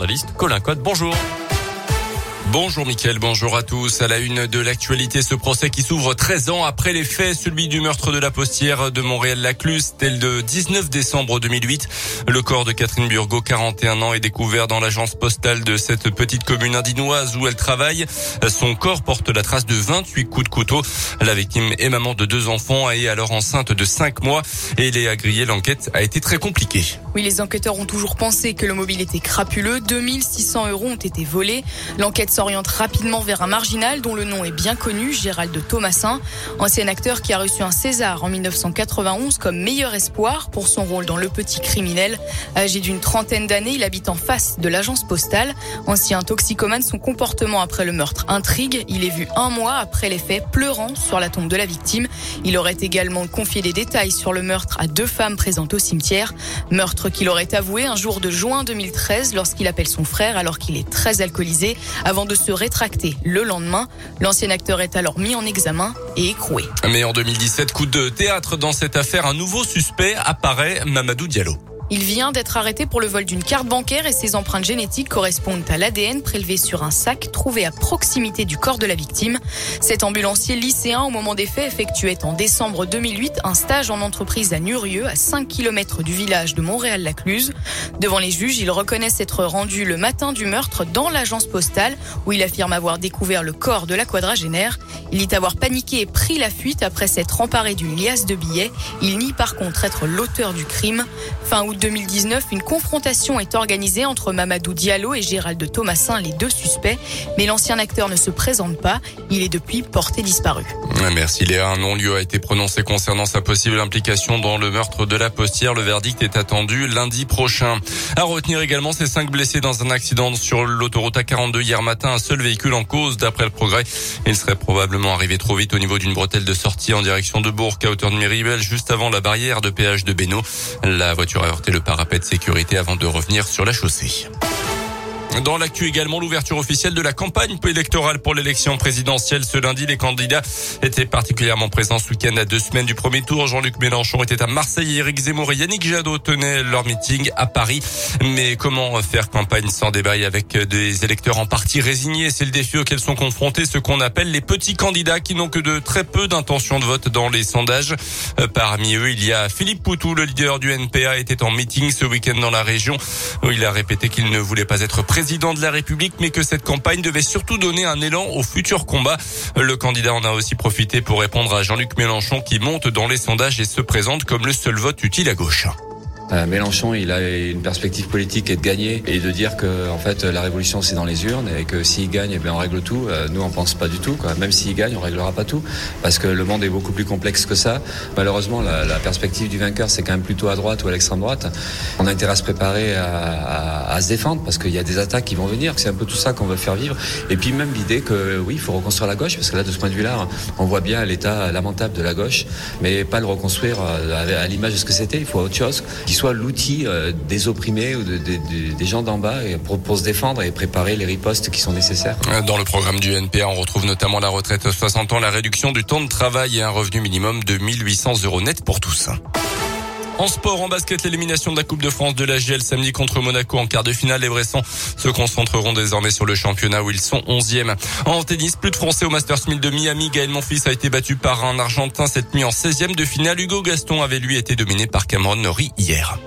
Journaliste Colin Code, bonjour. Bonjour Mickaël, bonjour à tous. À la une de l'actualité, ce procès qui s'ouvre 13 ans après les faits, celui du meurtre de la postière de Montréal-Lacluse, tel de 19 décembre 2008. Le corps de Catherine Burgot, 41 ans, est découvert dans l'agence postale de cette petite commune indinoise où elle travaille. Son corps porte la trace de 28 coups de couteau. La victime est maman de deux enfants et est alors enceinte de 5 mois et Léa Grillé, l'enquête a été très compliquée. Oui, les enquêteurs ont toujours pensé que le mobile était crapuleux. 2600 euros ont été volés. L'enquête s'oriente rapidement vers un marginal dont le nom est bien connu, Gérald Thomasin, ancien acteur qui a reçu un César en 1991 comme meilleur espoir pour son rôle dans Le Petit Criminel. Âgé d'une trentaine d'années, il habite en face de l'agence postale. Ancien toxicomane, son comportement après le meurtre intrigue. Il est vu un mois après les faits pleurant sur la tombe de la victime. Il aurait également confié des détails sur le meurtre à deux femmes présentes au cimetière. Meurtre qu'il aurait avoué un jour de juin 2013 lorsqu'il appelle son frère alors qu'il est très alcoolisé avant de se rétracter le lendemain. L'ancien acteur est alors mis en examen et écroué. Mais en 2017, coup de théâtre dans cette affaire, un nouveau suspect apparaît, Mamadou Diallo. Il vient d'être arrêté pour le vol d'une carte bancaire et ses empreintes génétiques correspondent à l'ADN prélevé sur un sac trouvé à proximité du corps de la victime. Cet ambulancier lycéen au moment des faits effectuait en décembre 2008 un stage en entreprise à Nurieux à 5 km du village de Montréal-Lacluse. Devant les juges, il reconnaît s'être rendu le matin du meurtre dans l'agence postale où il affirme avoir découvert le corps de la quadragénaire. Il dit avoir paniqué et pris la fuite après s'être emparé d'une liasse de billets. Il nie par contre être l'auteur du crime. Fin août 2019, une confrontation est organisée entre Mamadou Diallo et Gérald Thomasin, les deux suspects. Mais l'ancien acteur ne se présente pas. Il est depuis porté disparu. Merci Léa. Un non-lieu a été prononcé concernant sa possible implication dans le meurtre de la postière. Le verdict est attendu lundi prochain. À retenir également ces cinq blessés dans un accident sur l'autoroute A42 hier matin. Un seul véhicule en cause d'après le progrès. Il serait probablement arrivé trop vite au niveau d'une bretelle de sortie en direction de Bourg à hauteur de Miribel juste avant la barrière de péage de Bénaud. La voiture a heurté le parapet de sécurité avant de revenir sur la chaussée. Dans l'actu également, l'ouverture officielle de la campagne électorale pour l'élection présidentielle. Ce lundi, les candidats étaient particulièrement présents ce week-end à deux semaines du premier tour. Jean-Luc Mélenchon était à Marseille, Éric Zemmour et Yannick Jadot tenaient leur meeting à Paris. Mais comment faire campagne sans débat avec des électeurs en partie résignés? C'est le défi auquel sont confrontés ceux qu'on appelle les petits candidats qui n'ont que de très peu d'intention de vote dans les sondages. Parmi eux, il y a Philippe Poutou, le leader du NPA, était en meeting ce week-end dans la région où il a répété qu'il ne voulait pas être président président de la République, mais que cette campagne devait surtout donner un élan au futur combat. Le candidat en a aussi profité pour répondre à Jean-Luc Mélenchon qui monte dans les sondages et se présente comme le seul vote utile à gauche. Euh, Mélenchon, il a une perspective politique et de gagner et de dire que en fait la révolution c'est dans les urnes et que s'il gagne, eh bien on règle tout. Euh, nous on pense pas du tout. Quoi. Même s'il gagne, on réglera pas tout parce que le monde est beaucoup plus complexe que ça. Malheureusement, la, la perspective du vainqueur c'est quand même plutôt à droite ou à l'extrême droite. On a intérêt à se préparer à, à, à se défendre parce qu'il y a des attaques qui vont venir. C'est un peu tout ça qu'on veut faire vivre. Et puis même l'idée que oui, il faut reconstruire la gauche parce que là de ce point de vue-là, on voit bien l'état lamentable de la gauche, mais pas le reconstruire euh, à, à l'image de ce que c'était. Il faut autre chose soit l'outil euh, des opprimés ou de, de, de, des gens d'en bas pour, se défendre et préparer les ripostes qui sont nécessaires. Dans le programme du NPA, on retrouve notamment la retraite à 60 ans, la réduction du temps de travail et un revenu minimum de 1800 euros net pour tous. En sport, en basket, l'élimination de la Coupe de France de la GL samedi contre Monaco en quart de finale. Les Bressons se concentreront désormais sur le championnat où ils sont 11e. En tennis, plus de Français au Masters 1000 de Miami. Gaël Monfils a été battu par un Argentin cette nuit en 16e de finale. Hugo Gaston avait lui été dominé par Cameron Norrie hier.